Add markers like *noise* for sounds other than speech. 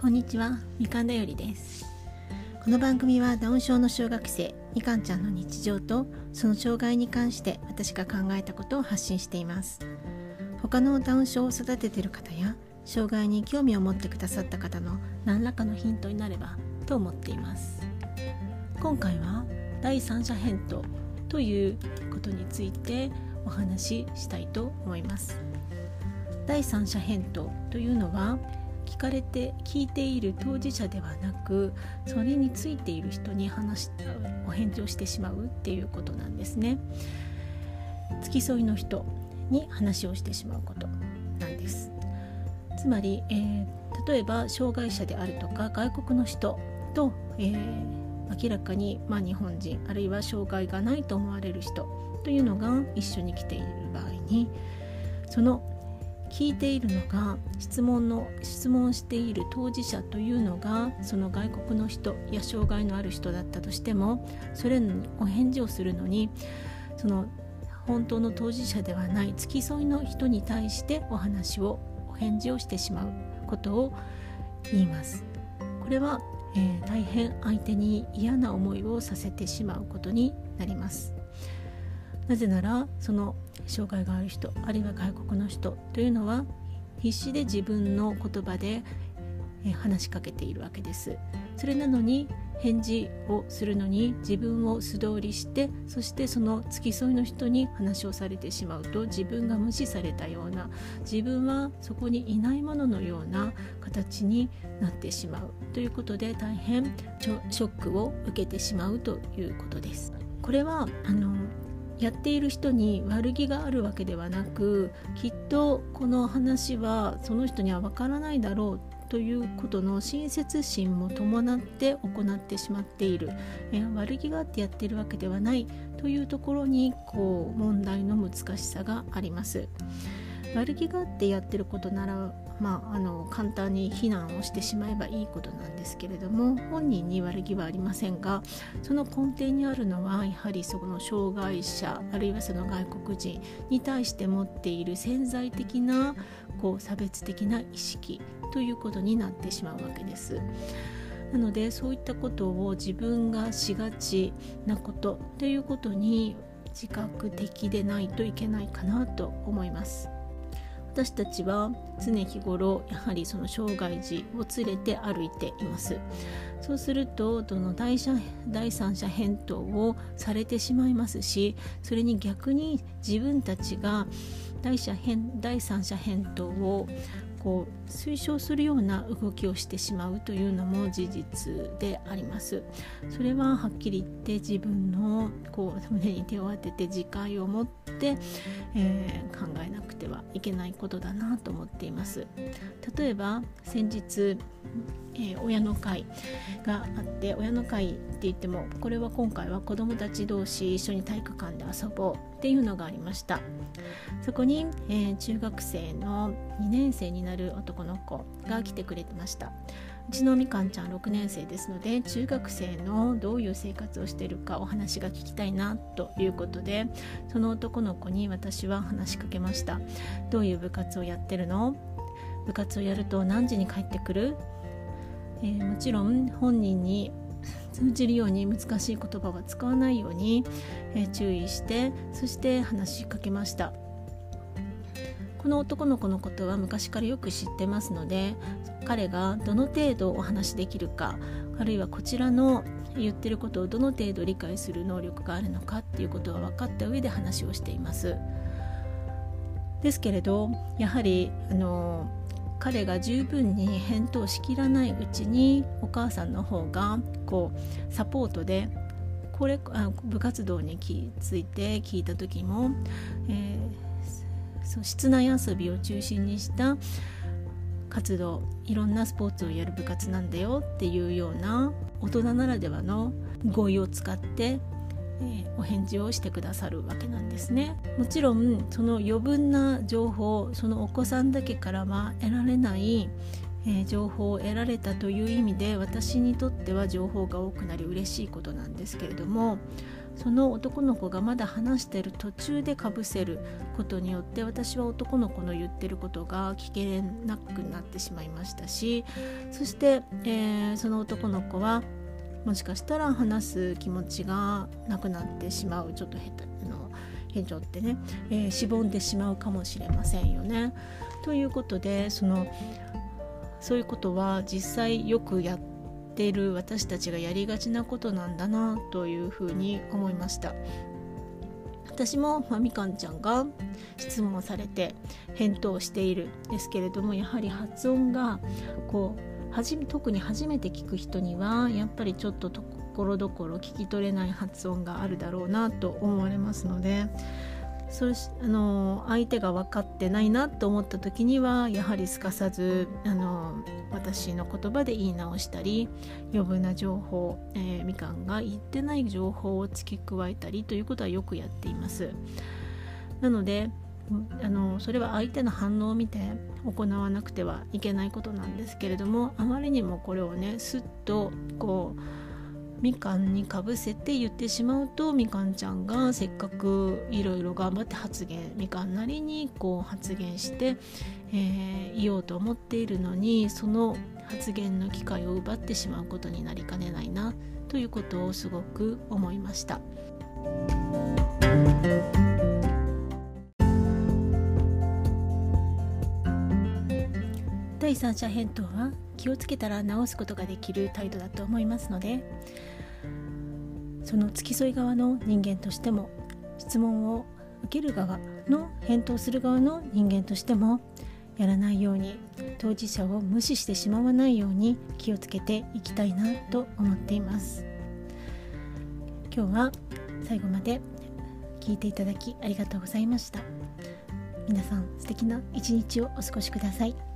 こんにちはみかんだよりです。この番組はダウン症の小学生みかんちゃんの日常とその障害に関して私が考えたことを発信しています。他のダウン症を育てている方や障害に興味を持ってくださった方の何らかのヒントになればと思っています。今回は第三者返答ということについてお話ししたいと思います。第三者返答というのは聞かれて聞いている当事者ではなくそれについている人に話しお返事をしてしまうっていうことなんですね。付き添いの人に話をしてしまうことなんです。つまり、えー、例えば障害者であるとか外国の人と、えー、明らかに、まあ、日本人あるいは障害がないと思われる人というのが一緒に来ている場合にその聞いているのが質問の質問している当事者というのがその外国の人や障害のある人だったとしてもそれにお返事をするのにその本当の当事者ではない付き添いの人に対してお話をお返事をしてしまうことを言います。これは、えー、大変相手に嫌な思いをさせてしまうことになります。なぜならその障害がある人あるいは外国の人というのは必死で自分の言葉で話しかけているわけですそれなのに返事をするのに自分を素通りしてそしてその付き添いの人に話をされてしまうと自分が無視されたような自分はそこにいないもののような形になってしまうということで大変ショックを受けてしまうということです。これはあのやっている人に悪気があるわけではなくきっとこの話はその人にはわからないだろうということの親切心も伴って行ってしまっている、え悪気があってやっているわけではないというところにこう問題の難しさがあります。悪気があってやってることならまあ、あの簡単に非難をしてしまえばいいことなんですけれども本人に悪気はありませんがその根底にあるのはやはりその障害者あるいはその外国人に対して持っている潜在的なこう差別的な意識ということになってしまうわけです。なのでそういったことを自分がしがちなことということに自覚的でないといけないかなと思います。私たちは常日頃やはりその障害児を連れて歩いています。そうするとどの第第三者返答をされてしまいますしそれに逆に自分たちが第者返第三者返答をこう推奨するような動きをしてしまうというのも事実であります。それははっきり言って自分のこう胸に手を当てて自戒を持って、えー、考えなくてはいけないことだなと思っています。例えば先日えー、親の会があって親の会って言ってもこれは今回は子どもたち同士一緒に体育館で遊ぼうっていうのがありました。そこに、えー、中学生の2年生になる男の子が来てくれてました。うちのみかんちゃん6年生ですので中学生のどういう生活をしているかお話が聞きたいなということでその男の子に私は話しかけました。どういう部活をやってるの？部活をやると何時に帰ってくる？えー、もちろん本人に *laughs* 通じるように難しい言葉は使わないように、えー、注意してそして話しかけました。この男の子のことは昔からよく知ってますので彼がどの程度お話しできるかあるいはこちらの言ってることをどの程度理解する能力があるのかっていうことは分かった上で話をしています。ですけれどやはりあの彼が十分に返答しきらないうちにお母さんの方がこうサポートでこれあ部活動について聞いた時も、えー、そう室内遊びを中心にした活動いろんなスポーツをやる部活なんだよっていうような大人ならではの語彙を使ってえー、お返事をしてくださるわけなんですね。もちろんその余分な情報そのお子さんだけからは得られないえー、情報を得られたという意味で私にとっては情報が多くなり嬉しいことなんですけれどもその男の子がまだ話してる途中でかぶせることによって私は男の子の言ってることが聞けなくなってしまいましたしそして、えー、その男の子はもしかしたら話す気持ちがなくなってしまうちょっと下手の変調ってね、えー、しぼんでしまうかもしれませんよね。ということでそのそういうことは実際よくやっている私たちがやりがちなことなんだなというふうに思いました。私も、ま、みかんちゃんが質問されて返答しているですけれどもやはり発音がこうはじ特に初めて聞く人にはやっぱりちょっとところどころ聞き取れない発音があるだろうなと思われますのでそれあの相手が分かってないなと思った時にはやはりすかさずあの私の言葉で言い直したり余分な情報、えー、みかんが言ってない情報を付け加えたりということはよくやっています。なのであのそれは相手の反応を見て行わなくてはいけないことなんですけれどもあまりにもこれをねすっとこうみかんにかぶせて言ってしまうとみかんちゃんがせっかくいろいろ頑張って発言みかんなりにこう発言して、えー、言おうと思っているのにその発言の機会を奪ってしまうことになりかねないなということをすごく思いました。第三者返答は気をつけたら直すことができる態度だと思いますのでその付き添い側の人間としても質問を受ける側の返答する側の人間としてもやらないように当事者を無視してしまわないように気をつけていきたいなと思っています今日は最後まで聞いていただきありがとうございました皆さん素敵な一日をお過ごしください。